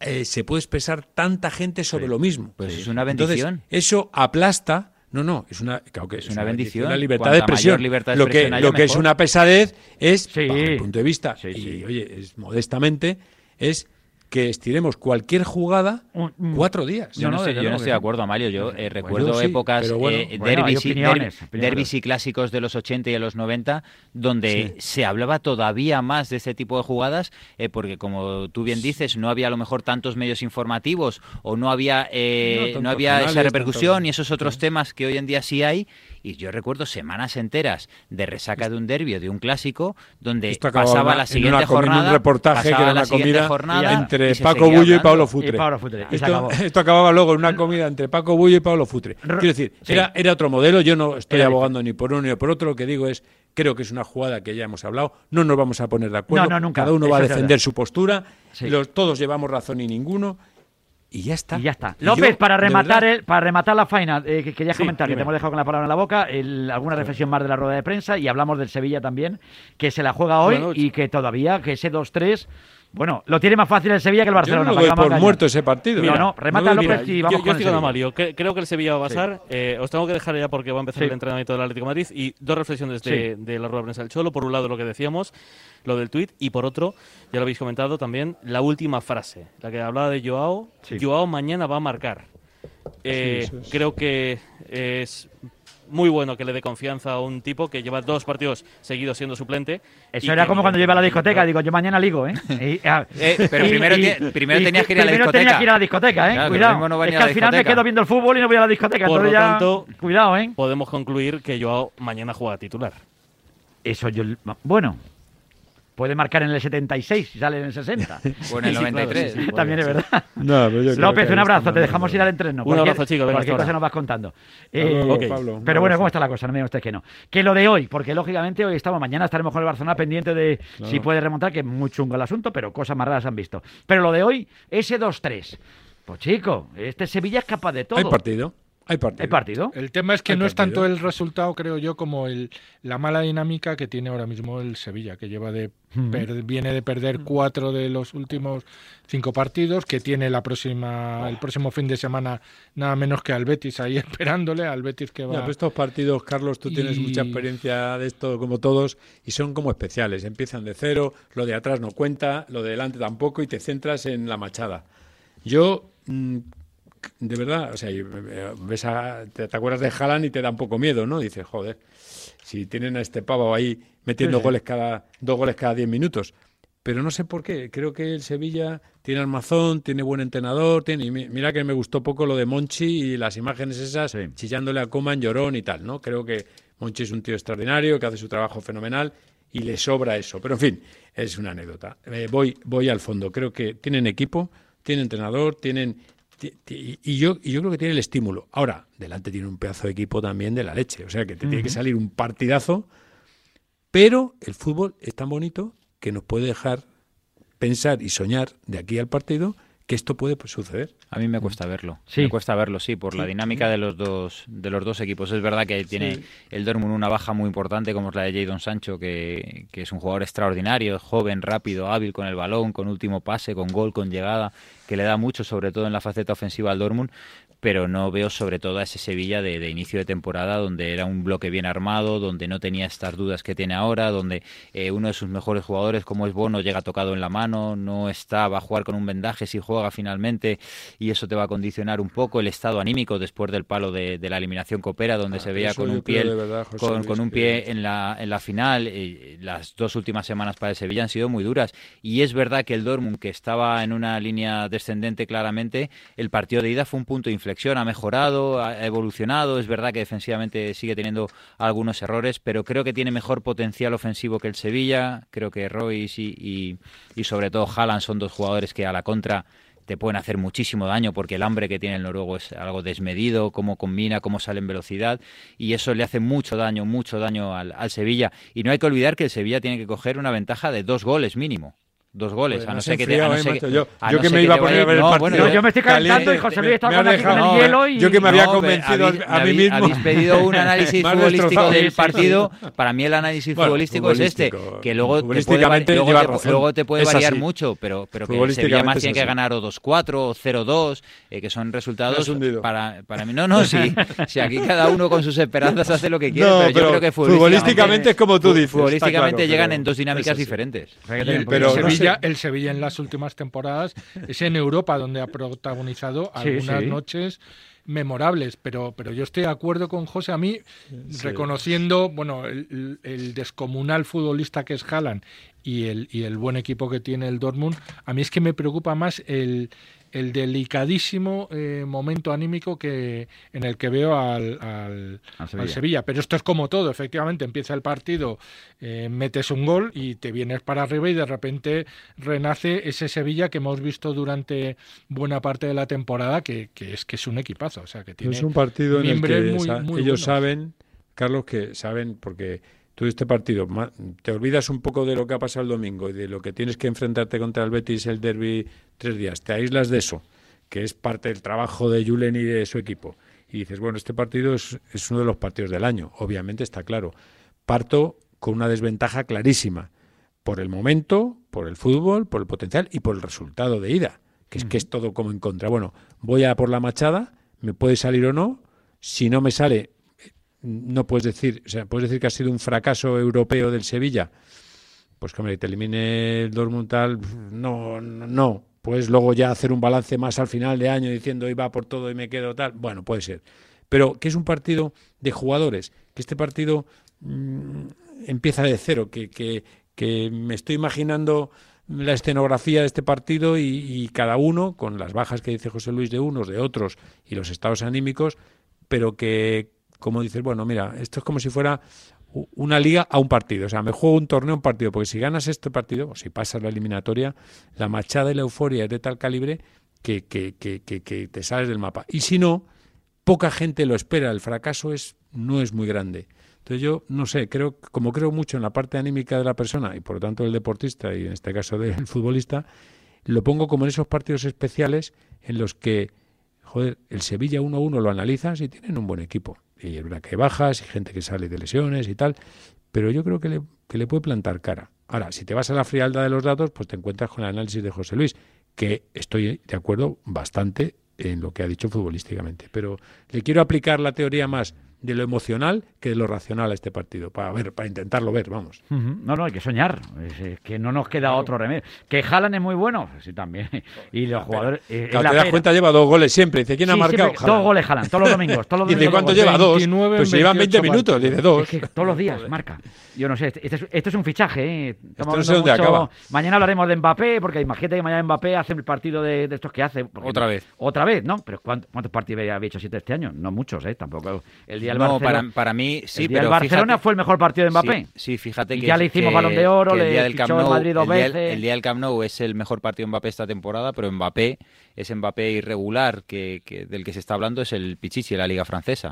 eh, se puede expresar tanta gente sobre lo mismo. Pues es una Entonces, bendición. eso aplasta. No, no, es una, claro que Es una bendición. La libertad de expresión. libertad de lo que, expresión lo que es una pesadez es, Sí. bajo el punto de vista, Sí, y oye, es modestamente, es que estiremos cualquier jugada Un- un- cuatro días. Yo no, no, sé, yo no estoy de acuerdo, Amalio. Yo eh, recuerdo Bueno, sí, épocas, bueno. eh, Bueno, derbis, y, opiniones, derbi- opiniones. derbis y clásicos de los 80 y de los 90, donde se hablaba todavía más de este tipo de jugadas, eh, porque como tú bien dices, no había a lo mejor tantos medios informativos o no había, eh, No, había esa repercusión y esos otros temas que hoy en día sí hay. Y yo recuerdo semanas enteras de resaca de un derbi o de un clásico, donde pasaba la en siguiente una en un jornada. reportaje que era la una comida jornada entre Paco Bullo y. Pablo Futre. Y Pablo Futre. Y Esto, acababa luego en una comida entre Paco Bullo y Pablo Futre. Quiero decir, sí. era, era otro modelo. Yo no estoy Era abogando ni por uno ni por otro. Lo que digo es, creo que es una jugada que ya hemos hablado. No nos vamos a poner de acuerdo. No, no, nunca. Cada uno va a defender su postura. Sí. Los, todos llevamos razón y ninguno. Y ya está. Y ya está. López, yo, para rematar el, para rematar la faena, eh, que querías Sí, comentar, que te hemos dejado con la palabra en la boca, el- alguna reflexión más de la rueda de prensa y hablamos del Sevilla también, que se la juega hoy Bueno, y que todavía, que ese 2-3, bueno, lo tiene más fácil el Sevilla que el Yo Barcelona. no lo doy vamos a por muerto ese partido. No, no, remata López y yo, vamos yo con estoy el con. Amalio. Creo que el Sevilla va a pasar. Eh, os tengo que dejar ya porque va a empezar Sí. el entrenamiento del Atlético de Madrid. Y dos reflexiones de, de la rueda de prensa del Cholo. Por un lado, lo que decíamos, lo del tuit. Y por otro, ya lo habéis comentado también, la última frase, la que hablaba de Joao. Sí. Joao mañana va a marcar. Eh, Sí, eso es. Creo que es muy bueno que le dé confianza a un tipo que lleva dos partidos seguidos siendo suplente. Eso era que como cuando yo iba a la discoteca, digo, yo mañana ligo, ¿eh? Y, ah, Eh, pero primero primero tenías que ir a la primero discoteca. tenía que ir a la discoteca, ¿eh? Claro, Cuidado. no es que al final me quedo viendo el fútbol y no voy a la discoteca. Por lo entonces ya, tanto, cuidado, ¿eh? Podemos concluir que Joao mañana juega titular. Eso yo... Bueno, puede marcar en el 76 y sale en el 60. O en el Sí, claro, 93. sí, sí, También es verdad. No, pero yo López, un abrazo, te dejamos ir al entreno. Un abrazo, chicos, venga, Cualquier cosa nos vas contando. Luego, Eh, Pablo, un pero bueno. ¿cómo está la cosa? No me digan ustedes que no. Que lo de hoy, porque lógicamente hoy estamos, mañana estaremos con el Barcelona pendiente de Claro. si puede remontar, que es muy chungo el asunto, pero cosas más raras han visto. Pero lo de hoy, ese 2-3. Pues chico, este Sevilla es capaz de todo. Hay partido. Hay partido. ¿Hay partido? El tema es que Hay no es tanto el resultado, creo yo, como el, la mala dinámica que tiene ahora mismo el Sevilla, que lleva de Mm. per- viene de perder cuatro de los últimos cinco partidos, que tiene la próxima el próximo fin de semana nada menos que al Betis ahí esperándole, al Betis que Ya, va. pero estos partidos, Carlos, tú tienes mucha experiencia de esto como todos y son como especiales. Empiezan de cero, lo de atrás no cuenta, lo de delante tampoco y te centras en la machada. Yo, mm, de verdad, o sea, eh, ves a- te, te acuerdas de Haaland y te da un poco miedo, ¿no? Dices, joder, si tienen a este pavo ahí metiendo Sí, sí. goles cada dos goles cada diez minutos. Pero no sé por qué. Creo que el Sevilla tiene armazón, tiene buen entrenador, tiene. y mira que me gustó poco lo de Monchi y las imágenes esas Sí. chillándole a Coman, llorón y tal, ¿no? Creo que Monchi es un tío extraordinario, que hace su trabajo fenomenal y le sobra eso. Pero en fin, es una anécdota. Eh, voy, voy al fondo. Creo que tienen equipo, tienen entrenador, tienen. Y yo, y yo creo que tiene el estímulo. Ahora, delante tiene un pedazo de equipo también de la leche. O sea que te tiene que salir un partidazo. Pero el fútbol es tan bonito que nos puede dejar pensar y soñar de aquí al partido que esto puede pues, suceder. A mí me cuesta verlo. Sí. Me cuesta verlo, sí, por la dinámica de los dos de los dos equipos. Es verdad que tiene el Dortmund una baja muy importante como es la de Jadon Sancho, que, que es un jugador extraordinario, joven, rápido, hábil con el balón, con último pase, con gol, con llegada, que le da mucho, sobre todo en la faceta ofensiva al Dortmund, pero no veo sobre todo a ese Sevilla de, de inicio de temporada donde era un bloque bien armado, donde no tenía estas dudas que tiene ahora, donde eh, uno de sus mejores jugadores como es Bono llega tocado en la mano, no está, va a jugar con un vendaje si juega finalmente y eso te va a condicionar un poco el estado anímico después del palo de, de la eliminación coopera donde Ah, se veía con un pie verdad, con, un pie en la, en la final eh, las dos últimas semanas para el Sevilla han sido muy duras y es verdad que el Dortmund que estaba en una línea descendente claramente el partido de ida fue un punto de inflexión ha mejorado ha evolucionado es verdad que defensivamente sigue teniendo algunos errores pero creo que tiene mejor potencial ofensivo que el Sevilla creo que Royce y, y, sobre todo Haaland son dos jugadores que a la contra te pueden hacer muchísimo daño porque el hambre que tiene el noruego es algo desmedido, cómo combina, cómo sale en velocidad y eso le hace mucho daño, mucho daño al, al Sevilla. Y no hay que olvidar que el Sevilla tiene que coger una ventaja de dos goles mínimo. Dos goles, a no ser que te, a no ser macho. que- Yo- a yo no que me iba a poner a ver el partido. bueno, Yo, yo me estoy calentando y José Luis está Me con el hielo y... yo que me había No, convencido habéis- a mí mismo. Habéis pedido un análisis futbolístico del partido. Para mí el análisis Bueno, futbolístico, es este, que luego te puede, luego te- razón. luego te puede variar así. mucho, pero, pero que el Sevilla más tiene que ganar o 2-4 o 0-2, eh, que son resultados para, para mí. No, no, sí, sí, aquí cada uno con sus esperanzas hace lo que quiere, pero, yo creo que futbolísticamente es como tú dices, Futbolísticamente llegan en dos dinámicas diferentes. Pero Sevilla, el Sevilla en las últimas temporadas es en Europa donde ha protagonizado algunas sí. noches memorables, pero, pero yo estoy de acuerdo con José, a mí, reconociendo bueno el, el descomunal futbolista que es Haaland y el, y el buen equipo que tiene el Dortmund, a mí es que me preocupa más el, el delicadísimo eh, momento anímico que en el que veo al, al, Al Sevilla. al Sevilla. Pero esto es como todo, efectivamente, empieza el partido, eh, metes un gol y te vienes para arriba y de repente renace ese Sevilla que hemos visto durante buena parte de la temporada, que, que es que es un equipazo, o sea que tiene Es un partido en el que muy- sa- muy ellos buenos. saben, Carlos, que saben, porque tú este partido te olvidas un poco de lo que ha pasado el domingo y de lo que tienes que enfrentarte contra el Betis, el derby, tres días. Te aíslas de eso, que es parte del trabajo de Julen y de su equipo. Y dices, bueno, este partido es, es uno de los partidos del año, obviamente está claro. Parto con una desventaja clarísima, por el momento, por el fútbol, por el potencial y por el resultado de ida, que es que es todo como en contra. Bueno, voy a por la machada, me puede salir o no, si no me sale, no puedes decir, o sea, puedes decir que ha sido un fracaso europeo del Sevilla. Pues que hombre, te elimine el Dortmund tal, no, no, puedes luego ya hacer un balance más al final de año diciendo iba por todo y me quedo tal. Bueno, puede ser. Pero que es un partido de jugadores, que este partido mm, empieza de cero, que, que, que me estoy imaginando la escenografía de este partido y, y, cada uno, con las bajas que dice José Luis de unos, de otros y los estados anímicos, pero que, como dices, bueno, mira, esto es como si fuera una liga a un partido. O sea, me juego un torneo a un partido, porque si ganas este partido, o si pasas la eliminatoria, la machada y la euforia es de tal calibre que, te sales del mapa. Y si no, poca gente lo espera. El fracaso es, no es muy grande. Entonces yo, no sé, creo, como creo mucho en la parte anímica de la persona y por lo tanto del deportista y en este caso del futbolista, lo pongo como en esos partidos especiales en los que, joder, el Sevilla 1-1 lo analizas y tienen un buen equipo. Y es que hay bajas y gente que sale de lesiones y tal, pero yo creo que le, que le puede plantar cara. Ahora, si te vas a la frialdad de los datos, pues te encuentras con el análisis de José Luis, que estoy de acuerdo bastante en lo que ha dicho futbolísticamente. Pero le quiero aplicar la teoría más de lo emocional que de lo racional a este partido, para ver, para intentarlo ver, vamos. Uh -huh. No, no, hay que soñar, es, es que no nos queda otro remedio. Que Jalan es muy bueno, sí, también. Y los jugadores... Eh, claro, te das cuenta, lleva dos goles siempre. Dice, ¿quién sí, ha marcado? Siempre, dos goles Jalan, todos los domingos. Todos los domingos ¿cuánto dos lleva? Dos. 29 Pues se llevan 20 28 minutos, dice dos. Es que todos los días marca. Yo no sé, este, este es, esto es un fichaje, ¿eh? Esto no sé dónde acaba. Mañana hablaremos de Mbappé, porque imagínate que mañana Mbappé hace el partido de, de estos que hace. Otra vez. Otra vez, ¿no? Pero ¿cuántos, cuántos partidos había hecho siete este año? No muchos, ¿eh? Tampoco. El día no, Barcelona, para, para mí sí, el día pero Barcelona fíjate, fue el mejor partido de Mbappé. Sí, sí, fíjate Y que ya le hicimos que- Balón de Oro, le día del fichó Camp el Madrid dos el día- veces. el día del Camp Nou es el mejor partido de Mbappé esta temporada, pero Mbappé ese Mbappé irregular que, que- del que se está hablando es el Pichichi de la Liga Francesa.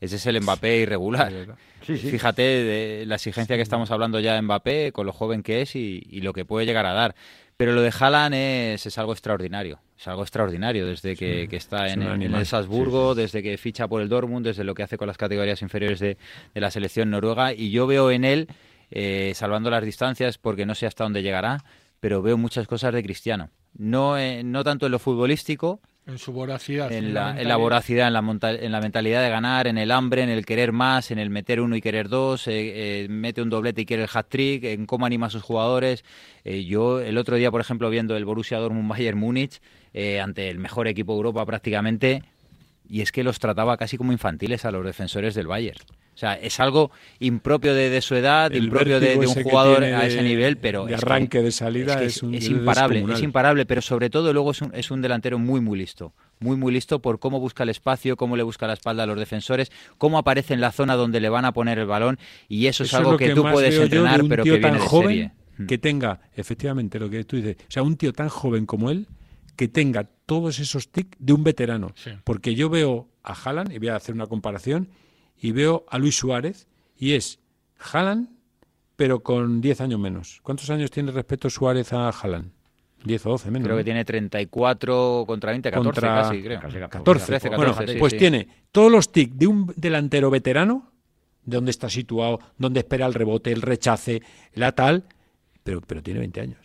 Ese es el Mbappé irregular. Sí, sí. Fíjate de la exigencia que estamos hablando ya de Mbappé, con lo joven que es y, y lo que puede llegar a dar. Pero lo de Haaland es, es algo extraordinario. Es algo extraordinario desde que, que está es en, el Salzburgo, desde que ficha por el Dortmund, desde lo que hace con las categorías inferiores de, de la selección noruega. Y yo veo en él, eh, salvando las distancias, porque no sé hasta dónde llegará, pero veo muchas cosas de Cristiano. No, eh, no tanto en lo futbolístico, En su voracidad. en en la, en la voracidad, en la, monta- en la mentalidad de ganar, en el hambre, en el querer más, en el meter uno y querer dos, eh, eh, mete un doblete y quiere el hat-trick, en cómo anima a sus jugadores. Eh, yo el otro día, por ejemplo, viendo el Borussia Dortmund Bayern Múnich, ante el mejor equipo de Europa prácticamente, y es que los trataba casi como infantiles a los defensores del Bayern. O sea, es algo impropio de, de su edad, El impropio de, un que jugador a ese nivel, pero de es que- arranque, de salida, es, que es un- es imparable, es imparable, pero sobre todo luego es un, es un delantero muy muy listo, muy muy listo por cómo busca el espacio, cómo le busca la espalda a los defensores, cómo aparece en la zona donde le van a poner el balón y eso, es algo lo que, tú más puedes entrenar, un pero tío que viene tan de joven serie. Mm. que tenga, efectivamente, lo que tú dices, o sea, un tío tan joven como él, que tenga todos esos tics de un veterano. Sí. Porque yo veo a Haaland, y voy a hacer una comparación, y veo a Luis Suárez, y es Haaland, pero con 10 años menos. ¿Cuántos años tiene respecto Suárez a Haaland? 10 o 12 menos. Creo ¿no? que tiene 34 contra 20, 14 Contra- casi, creo. Casi 14. 13, bueno, 14, sí, pues sí. tiene todos los tics de un delantero veterano, de dónde está situado, dónde espera el rebote, el rechace, la tal, pero, pero tiene 20 años.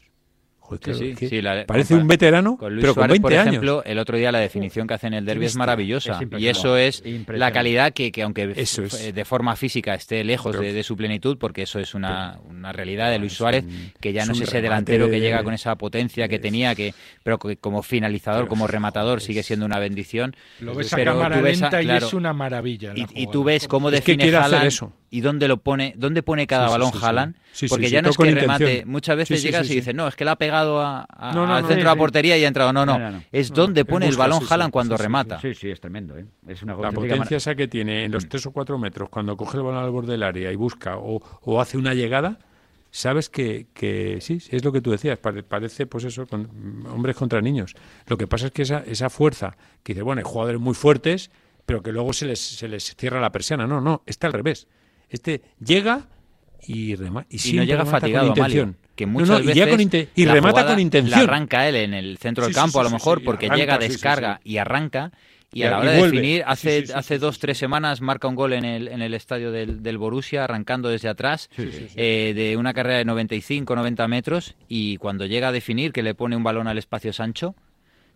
Joder, Sí, claro, sí, es que sí, la- parece un veterano, Con Luis pero con Suárez, 20 por años. ejemplo, el otro día la definición que hace en el derby es maravillosa. Es y eso es la calidad que, que aunque Eso es. de forma física esté lejos de, de su plenitud, porque eso es una, una realidad de Luis Suárez, un- que ya es no es ese delantero que llega con esa potencia que tenía, que pero que como finalizador, Pero, como rematador, joder, sigue siendo una bendición. Lo ves a Pero cámara tú ves a- lenta y claro, es una maravilla. la y, y tú ves cómo Es que define Haaland eso. y dónde lo pone, dónde pone cada balón sí, sí. Haaland, Sí, porque sí, ya no es con que remate, intención. muchas veces Sí, sí, llegas sí, y dices, no, es que le ha pegado a- a- No, no, al no, centro de la portería y ha entrado. No, no, No, no, no. es No, donde pone el balón. Haaland cuando remata. Sí, sí, es tremendo, ¿eh? Es una La potencia esa que tiene en los 3 o 4 metros cuando coge el balón al borde del área y busca o, o hace una llegada, sabes que, que sí, sí, es lo que tú decías, pare- parece pues eso, con, hombres contra niños. Lo que pasa es que esa, esa fuerza, que dice, bueno, hay jugadores muy fuertes, pero que luego se les, se les cierra la persiana. No, no, está al revés. Este llega y, rema, y, Y no llega fatigado, con intención. Amalio, que muchas no, veces con y la remata con intención. La arranca él en el centro del Sí, campo, sí, a lo mejor, porque arranca, llega, descarga y arranca. Y a la hora de definir, hace, hace dos, tres semanas marca un gol en el, en el estadio del, del Borussia, arrancando desde atrás, eh, de una carrera de 95, 90 metros, y cuando llega a definir, que le pone un balón al espacio Sancho,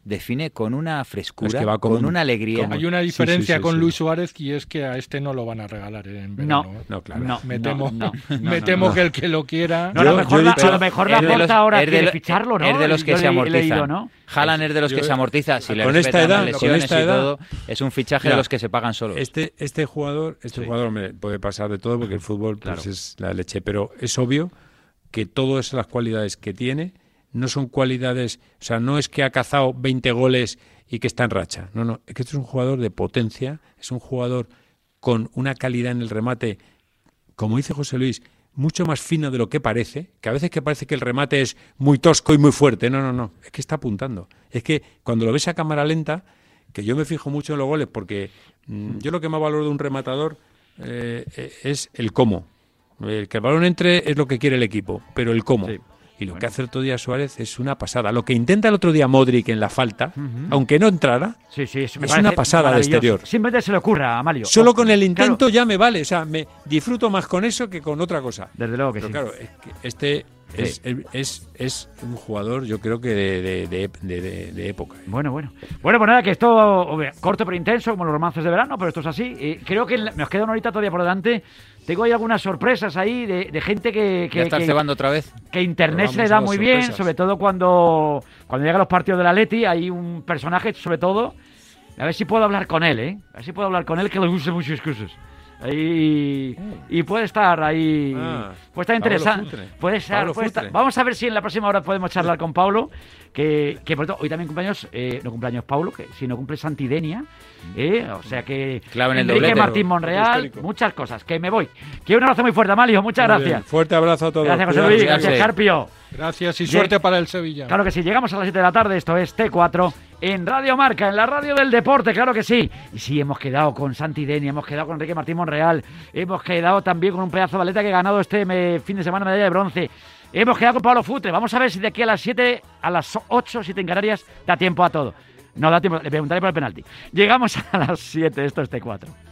define con una frescura, Es que va con una alegría. como- Hay una diferencia sí, sí, con sí. Luis Suárez y es que a este no lo van a regalar en verano. No, ¿eh? No, claro. No, me temo, no, no, me no, temo no. que el que lo quiera. No, a lo Yo- mejor, yo he la, dicho- a lo mejor la los- porta ahora es de quiere lo- ficharlo, ¿no? Es de los que Yo se leído, ¿no? Haaland es de los que Yo- se amortiza. Si le con esta edad- las con lesiones esta y edad- todo, es un fichaje de los que se pagan solos. Este, este jugador, este Sí. jugador hombre, puede pasar de todo porque el fútbol pues, Claro. es la leche, pero es obvio que todas las cualidades que tiene no son cualidades, o sea, no es que ha cazado 20 goles y que está en racha. No, no, es que este es un jugador de potencia, es un jugador con una calidad en el remate, como dice José Luis, mucho más fino de lo que parece, que a veces que parece que el remate es muy tosco y muy fuerte. No, no, no, es que está apuntando. Es que cuando lo ves a cámara lenta, que yo me fijo mucho en los goles, porque mm, yo lo que más valoro de un rematador eh, eh, es el cómo. El que el balón entre es lo que quiere el equipo, pero el cómo. Sí. Y lo que hace el otro día Suárez es una pasada. Lo que intenta el otro día Modric en la falta, aunque no entrara, Sí, sí, Es una pasada de maravilloso. exterior. Simplemente se le ocurra a Mario. solo con el intento claro, ya me vale. O sea, me disfruto más con eso que con otra cosa. desde luego que Pero sí. claro, es que este es, es, es un jugador, yo creo que de, de, de- de- época. ¿eh? Bueno, bueno. Bueno, pues nada, que esto corto pero intenso, como los romances de verano, pero esto es así. Y creo que nos queda una horita todavía por delante. Tengo ahí algunas sorpresas ahí de, de gente que, que, ¿Ya estás que- cebando otra vez? que Internet se le da muy bien, sorpresas. sobre todo cuando, cuando llegan los partidos de la Leti, hay un personaje, sobre todo, a ver si puedo hablar con él, ¿eh? A ver si puedo hablar con él, que le gusta muchas cosas. Ahí, y puede estar ahí, Ah, puede estar interesante. Puede Pablo puede estar-. Vamos a ver si en la próxima hora podemos charlar con Pablo, que, que por cierto, hoy también cumpleaños, eh, no cumpleaños Pablo, que si no cumple Santidenia, ¿eh? o sea que Clave en el Enrique doblete. Martín Monreal, muchas cosas, que me voy. Que un abrazo muy fuerte, Amalio, muchas Muy gracias. bien. Fuerte abrazo a todos. Gracias, José. Luis, gracias, Carpio. Gracias y suerte para el Sevilla. Claro que sí, llegamos a las 7 de la tarde, esto es T4 en Radio Marca, en la radio del deporte, claro que sí. Y sí, hemos quedado con Santi Deni, hemos quedado con Enrique Martín Monreal, hemos quedado también con un pedazo de baleta que ha ganado este fin de semana medalla de bronce. Hemos quedado con Pablo Futre. Vamos a ver si de aquí a las 7, a las 8, 7 en Canarias, da tiempo a todo. No da tiempo, le preguntaré por el penalti. Llegamos a las 7, esto es T4.